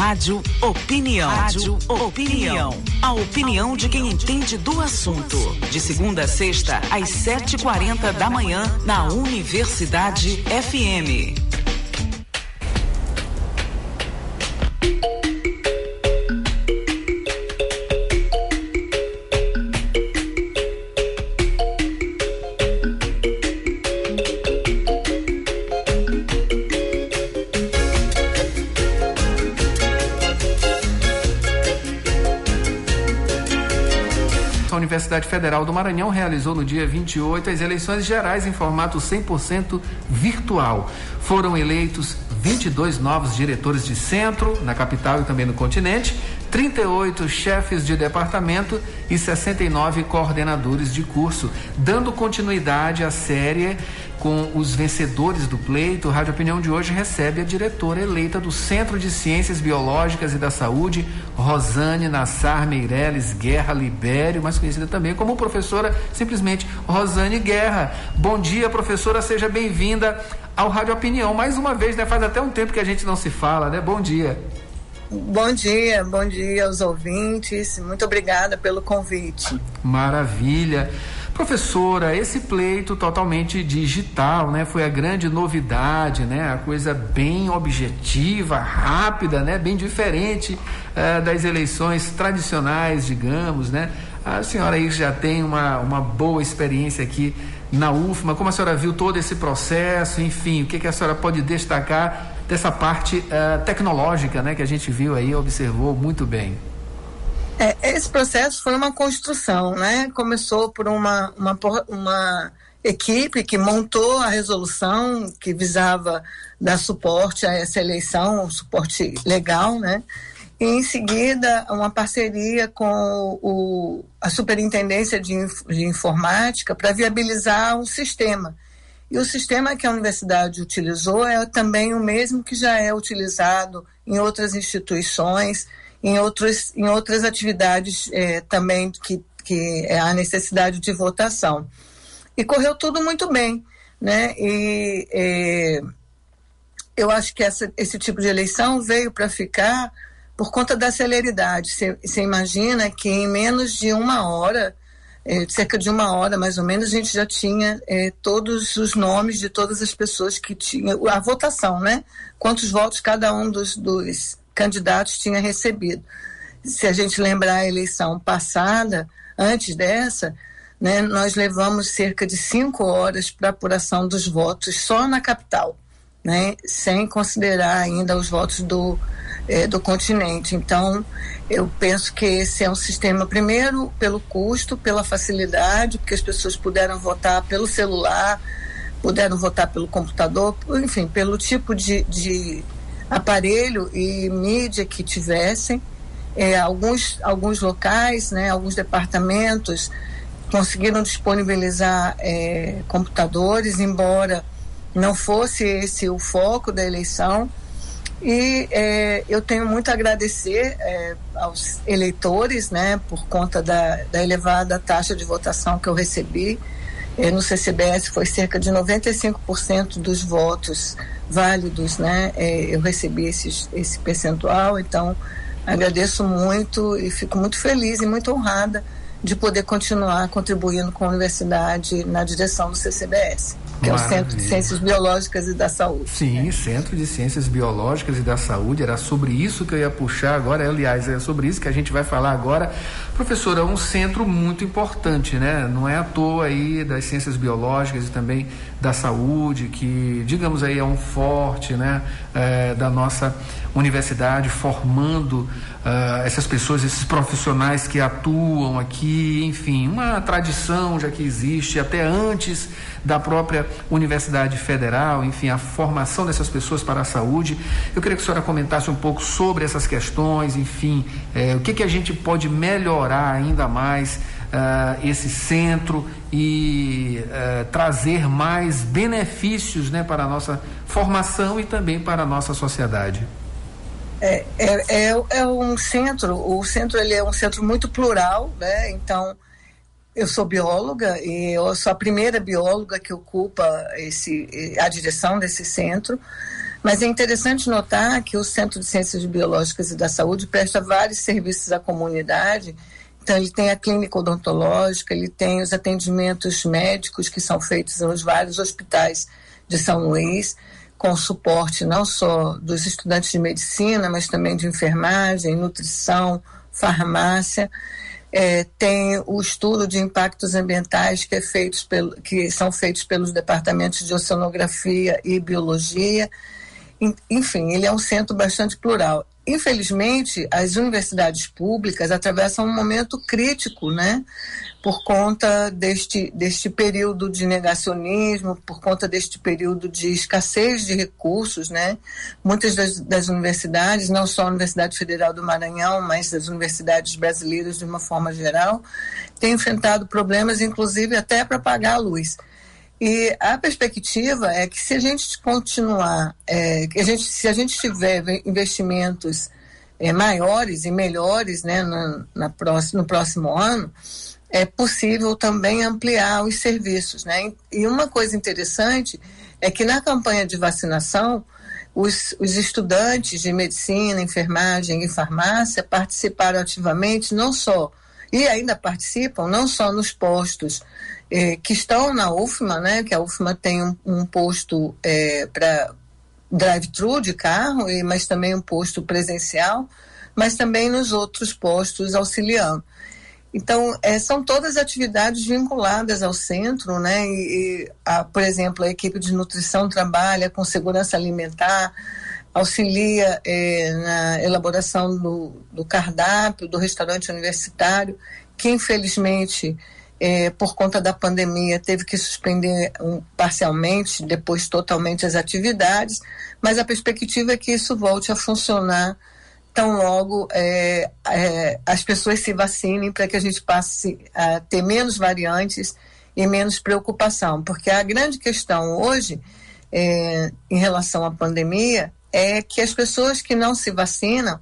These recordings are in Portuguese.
Rádio Opinião. Rádio Opinião. A opinião de quem entende do assunto. De segunda a sexta, às 7h40 da manhã, na Universidade FM. Universidade Federal do Maranhão realizou no dia 28 as eleições gerais em formato 100% virtual. Foram eleitos 22 novos diretores de centro, na capital e também no continente, 38 chefes de departamento e 69 coordenadores de curso, dando continuidade à série com os vencedores do pleito, o Rádio Opinião de hoje recebe a diretora eleita do Centro de Ciências Biológicas e da Saúde, Rosane Nassar Meireles Guerra Libério, mais conhecida também como professora simplesmente Rosane Guerra. Bom dia, professora, seja bem-vinda ao Rádio Opinião. Mais uma vez, né? Faz até um tempo que a gente não se fala, né? Bom dia. Bom dia, bom dia aos ouvintes. Muito obrigada pelo convite. Maravilha. Professora, esse pleito totalmente digital, né? Foi a grande novidade, né? A coisa bem objetiva, rápida, né? Bem diferente uh, das eleições tradicionais, digamos, né? A senhora aí já tem uma, uma boa experiência aqui na UFMA. Como a senhora viu todo esse processo? Enfim, o que, que a senhora pode destacar dessa parte uh, tecnológica, né? Que a gente viu aí, observou muito bem. É, esse processo foi uma construção, né? Começou por uma, uma, uma equipe que montou a resolução que visava dar suporte a essa eleição, um suporte legal, né? E em seguida, uma parceria com o, a Superintendência de, de Informática para viabilizar um sistema. E o sistema que a universidade utilizou é também o mesmo que já é utilizado em outras instituições, em, outros, em outras atividades é, também que, que é a necessidade de votação. E correu tudo muito bem, né? E é, eu acho que essa, esse tipo de eleição veio para ficar por conta da celeridade. Você imagina que em menos de uma hora, é, cerca de uma hora mais ou menos, a gente já tinha todos os nomes de todas as pessoas que tinham a votação, né? Quantos votos cada um dos, dos candidatos tinha recebido. Se a gente lembrar a eleição passada, antes dessa, né, nós levamos cerca de cinco horas para apuração dos votos só na capital, né, sem considerar ainda os votos do, é, do continente. Então, eu penso que esse é um sistema, primeiro, pelo custo, pela facilidade, porque as pessoas puderam votar pelo celular, puderam votar pelo computador, enfim, pelo tipo de, de aparelho e mídia que tivessem. É, alguns, alguns locais, né, alguns departamentos conseguiram disponibilizar é, computadores, embora não fosse esse o foco da eleição. E é, eu tenho muito a agradecer é, aos eleitores, né, por conta da, da elevada taxa de votação que eu recebi. É, no CCBS foi cerca de 95% dos votos válidos, né? É, eu recebi esses, esse percentual, então agradeço muito e fico muito feliz e muito honrada de poder continuar contribuindo com a universidade na direção do CCBS, que Maravilha. é o Centro de Ciências Biológicas e da Saúde. Sim, né? Centro de Ciências Biológicas e da Saúde, era sobre isso que eu ia puxar agora, aliás, é sobre isso que a gente vai falar agora. Professora, é um centro muito importante, né? Não é à toa aí das ciências biológicas e também da saúde, que, digamos aí, é um forte, né? É, da nossa universidade, formando uh, essas pessoas, esses profissionais que atuam aqui, enfim, uma tradição já que existe até antes da própria Universidade Federal, enfim, a formação dessas pessoas para a saúde. Eu queria que a senhora comentasse um pouco sobre essas questões, enfim, eh, o que, que a gente pode melhorar ainda mais uh, esse centro e uh, trazer mais benefícios né, para a nossa formação e também para a nossa sociedade. É, é, é, é, um centro, o centro ele é um centro muito plural, né? Então, eu sou bióloga e eu sou a primeira bióloga que ocupa esse, a direção desse centro. Mas é interessante notar que o Centro de Ciências Biológicas e da Saúde presta vários serviços à comunidade. Então, ele tem a clínica odontológica, ele tem os atendimentos médicos que são feitos nos vários hospitais de São Luís, com suporte não só dos estudantes de medicina, mas também de enfermagem, nutrição, farmácia. É, tem o estudo de impactos ambientais que, é pelo, que são feitos pelos departamentos de oceanografia e biologia. Enfim, ele é um centro bastante plural. Infelizmente, as universidades públicas atravessam um momento crítico, né? Por conta deste, deste período de negacionismo, por conta deste período de escassez de recursos, né? Muitas das, das universidades, não só a Universidade Federal do Maranhão, mas as universidades brasileiras de uma forma geral, têm enfrentado problemas, inclusive até para pagar a luz. E a perspectiva é que se a gente continuar, é, que a gente, se a gente tiver investimentos é, maiores e melhores né, na, na próximo, no próximo ano, é possível também ampliar os serviços. Né? E uma coisa interessante é que na campanha de vacinação, os, os estudantes de medicina, enfermagem e farmácia participaram ativamente, não só, e ainda participam, não só nos postos é, que estão na UFMA, né, que a UFMA tem um, um posto é, para drive-thru de carro, e, mas também um posto presencial, mas também nos outros postos auxiliando. Então, é, são todas atividades vinculadas ao centro, né? E, e a, por exemplo, a equipe de nutrição trabalha com segurança alimentar, auxilia é, na elaboração do, do, cardápio do restaurante universitário, que infelizmente é, por conta da pandemia, teve que suspender um, parcialmente, depois totalmente as atividades, mas a perspectiva é que isso volte a funcionar tão logo é, é, as pessoas se vacinem para que a gente passe a ter menos variantes e menos preocupação, porque a grande questão hoje é, em relação à pandemia é que as pessoas que não se vacinam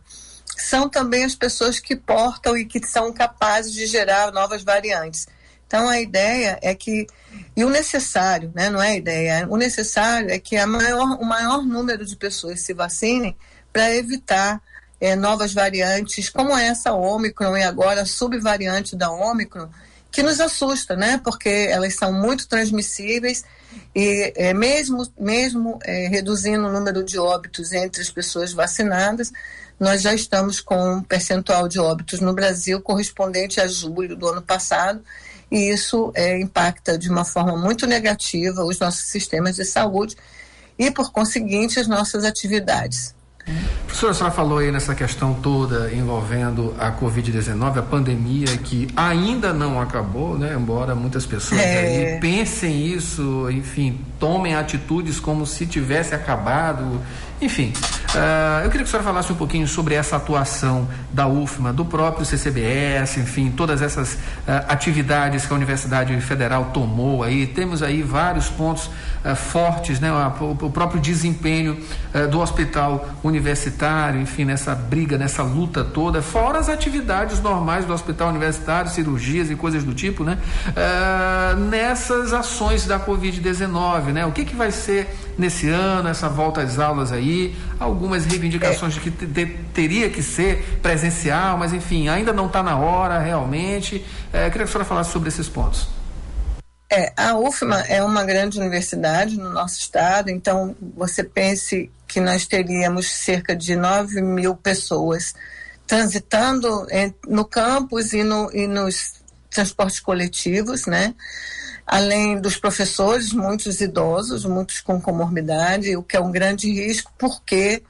são também as pessoas que portam e que são capazes de gerar novas variantes. Então a ideia é que e o necessário, né, não é a ideia, o necessário é que a maior, o maior número de pessoas se vacinem para evitar é, novas variantes, como essa Ômicron e agora a subvariante da Ômicron, que nos assusta, né? Porque elas são muito transmissíveis e é, mesmo, mesmo é, reduzindo o número de óbitos entre as pessoas vacinadas, nós já estamos com um percentual de óbitos no Brasil correspondente a julho do ano passado e isso é, impacta de uma forma muito negativa os nossos sistemas de saúde e, por conseguinte, as nossas atividades. Professora, a senhora falou aí nessa questão toda envolvendo a Covid-19, a pandemia que ainda não acabou, né? Embora muitas pessoas é. aí pensem isso, enfim, tomem atitudes como se tivesse acabado enfim, uh, eu queria que a senhora falasse um pouquinho sobre essa atuação da UFMA, do próprio CCBS, enfim, todas essas uh, atividades que a Universidade Federal tomou aí. Temos aí vários pontos uh, fortes, né? O, o, próprio desempenho do hospital universitário, enfim, nessa briga, nessa luta toda, fora as atividades normais do hospital universitário, cirurgias e coisas do tipo, né? nessas ações da Covid-19, né? O que, que vai ser nesse ano, essa volta às aulas aí, algumas reivindicações de que te, teria que ser presencial, mas enfim, ainda não está na hora realmente. É, queria que a senhora falasse sobre esses pontos. É, a UFMA é uma grande universidade no nosso estado, então você pense que nós teríamos cerca de 9 mil pessoas transitando no campus e, no, e nos transportes coletivos, né? Além dos professores, muitos idosos, muitos com comorbidade, o que é um grande risco, porque,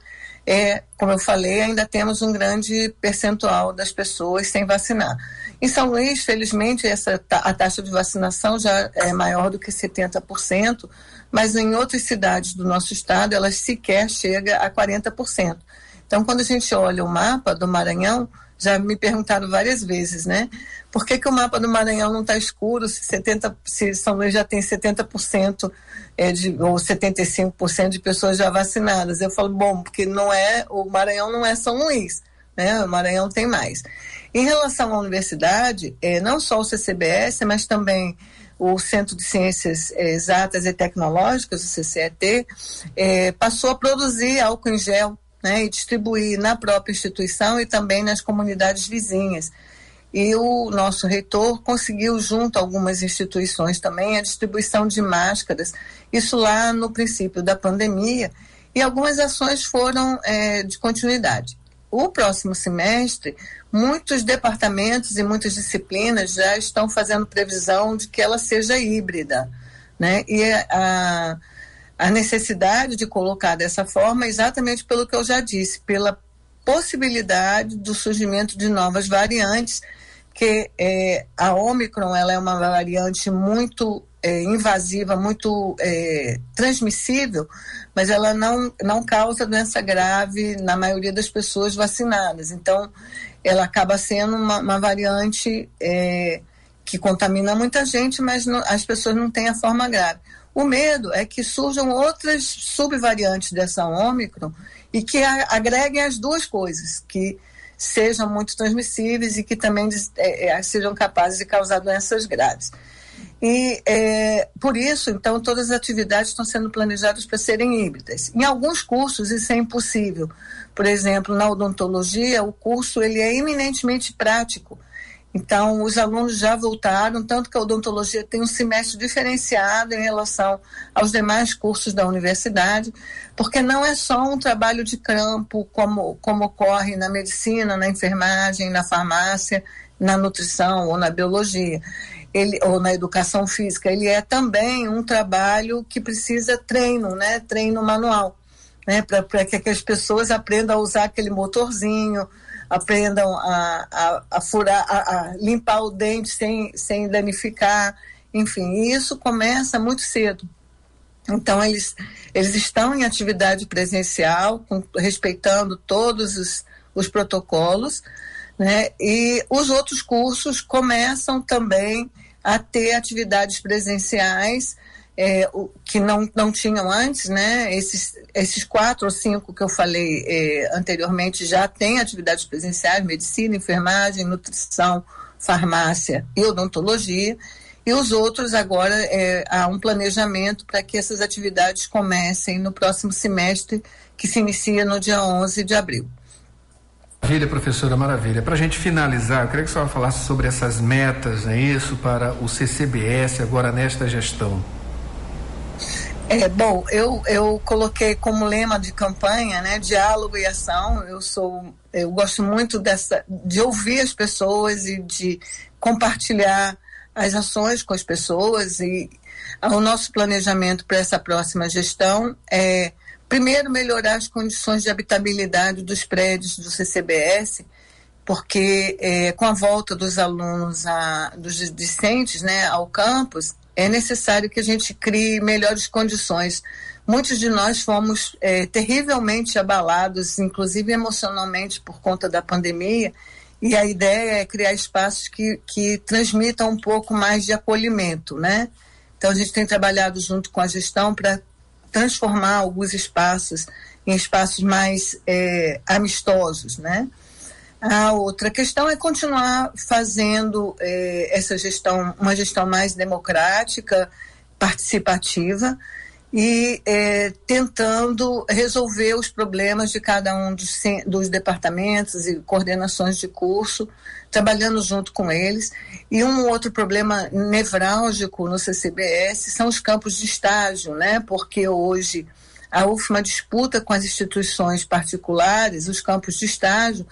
é, como eu falei, ainda temos um grande percentual das pessoas sem vacinar. Em São Luís, felizmente, essa, a taxa de vacinação já é maior do que 70%, mas em outras cidades do nosso estado, ela sequer chega a 40%. Então, quando a gente olha o mapa do Maranhão, já me perguntaram várias vezes, né? Por que, que o mapa do Maranhão não está escuro se, 70, se São Luís já tem 70% é, de, ou 75% de pessoas já vacinadas? Eu falo, bom, porque não é, o Maranhão não é São Luís, né? O Maranhão tem mais. Em relação à universidade, é, não só o CCBS, mas também o Centro de Ciências Exatas e Tecnológicas, o CCET, é, passou a produzir álcool em gel né, e distribuir na própria instituição e também nas comunidades vizinhas. E o nosso reitor conseguiu, junto a algumas instituições também, a distribuição de máscaras, isso lá no princípio da pandemia, e algumas ações foram é, de continuidade. O próximo semestre, muitos departamentos e muitas disciplinas já estão fazendo previsão de que ela seja híbrida. Né? E a, a necessidade de colocar dessa forma exatamente pelo que eu já disse, pela possibilidade do surgimento de novas variantes, que é, a Omicron ela é uma variante muito é, invasiva, muito é, transmissível, mas ela não, não causa doença grave na maioria das pessoas vacinadas. Então, ela acaba sendo uma, uma variante é, que contamina muita gente, mas não, as pessoas não têm a forma grave. O medo é que surjam outras subvariantes dessa Ômicron e que agreguem as duas coisas, que sejam muito transmissíveis e que também é, é, sejam capazes de causar doenças graves. E é, por isso, então, todas as atividades estão sendo planejadas para serem híbridas. Em alguns cursos isso é impossível. Por exemplo, na odontologia, o curso ele é eminentemente prático. Então, os alunos já voltaram, tanto que a odontologia tem um semestre diferenciado em relação aos demais cursos da universidade, porque não é só um trabalho de campo, como, como ocorre na medicina, na enfermagem, na farmácia, na nutrição ou na biologia. Ele, ou na educação física, ele é também um trabalho que precisa treino, né? treino manual, né? para que as pessoas aprendam a usar aquele motorzinho, aprendam a, a, a furar, a, a, limpar o dente sem, sem danificar, enfim, isso começa muito cedo. Então, eles, eles estão em atividade presencial, com, respeitando todos os, os protocolos, né? e os outros cursos começam também a ter atividades presenciais é, o, que não, não tinham antes, né? Esses, esses quatro ou cinco que eu falei é, anteriormente já têm atividades presenciais, medicina, enfermagem, nutrição, farmácia e odontologia. E os outros agora é, há um planejamento para que essas atividades comecem no próximo semestre, que se inicia no dia 11 de abril. Maravilha, professora, maravilha. Para a gente finalizar, eu queria que a senhora falasse sobre essas metas, é isso, para o CCBS agora nesta gestão. É, bom, eu, eu coloquei como lema de campanha, né, diálogo e ação. Eu sou, eu gosto muito dessa, de ouvir as pessoas e de compartilhar as ações com as pessoas e o nosso planejamento para essa próxima gestão é primeiro melhorar as condições de habitabilidade dos prédios do CCBS, porque é, com a volta dos alunos, a, dos discentes, né, ao campus, é necessário que a gente crie melhores condições. Muitos de nós fomos é, terrivelmente abalados, inclusive emocionalmente, por conta da pandemia, e a ideia é criar espaços que, que transmitam um pouco mais de acolhimento, né? Então a gente tem trabalhado junto com a gestão para transformar alguns espaços em espaços mais é, amistosos, né? A outra questão é continuar fazendo eh, essa gestão, uma gestão mais democrática, participativa e eh, tentando resolver os problemas de cada um dos, dos departamentos e coordenações de curso, trabalhando junto com eles. E um outro problema nevrálgico no CCBS são os campos de estágio, né? Porque hoje a UFMA disputa com as instituições particulares os campos de estágio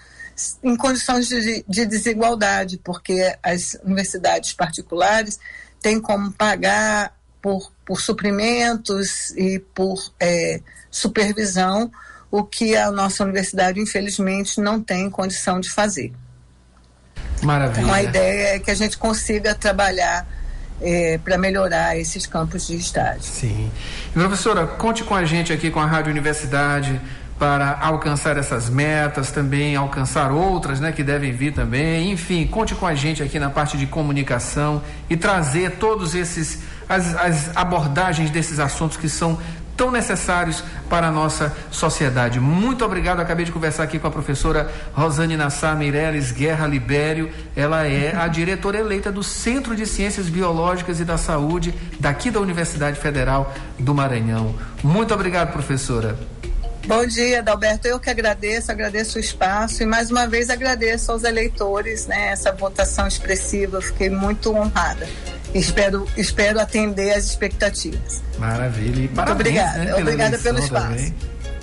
em condições de, de desigualdade, porque as universidades particulares têm como pagar por, por suprimentos e por é, supervisão, o que a nossa universidade, infelizmente, não tem condição de fazer. Maravilha. Então, a ideia é que a gente consiga trabalhar é, para melhorar esses campos de estágio. Sim. professora, conte com a gente aqui com a Rádio Universidade para alcançar essas metas, também alcançar outras, né, que devem vir também. Enfim, conte com a gente aqui na parte de comunicação e trazer todos esses as, as abordagens desses assuntos que são tão necessários para a nossa sociedade. Muito obrigado. Acabei de conversar aqui com a professora Rosane Nassar Meirelles Guerra Libério. Ela é a diretora eleita do Centro de Ciências Biológicas e da Saúde daqui da Universidade Federal do Maranhão. Muito obrigado, professora. Bom dia, Adalberto. Eu que agradeço, agradeço o espaço e mais uma vez agradeço aos eleitores né, essa votação expressiva. Fiquei muito honrada. Espero, espero atender às expectativas. Maravilha. E parabéns, Muito obrigada. Né, Obrigada pelo espaço. Também.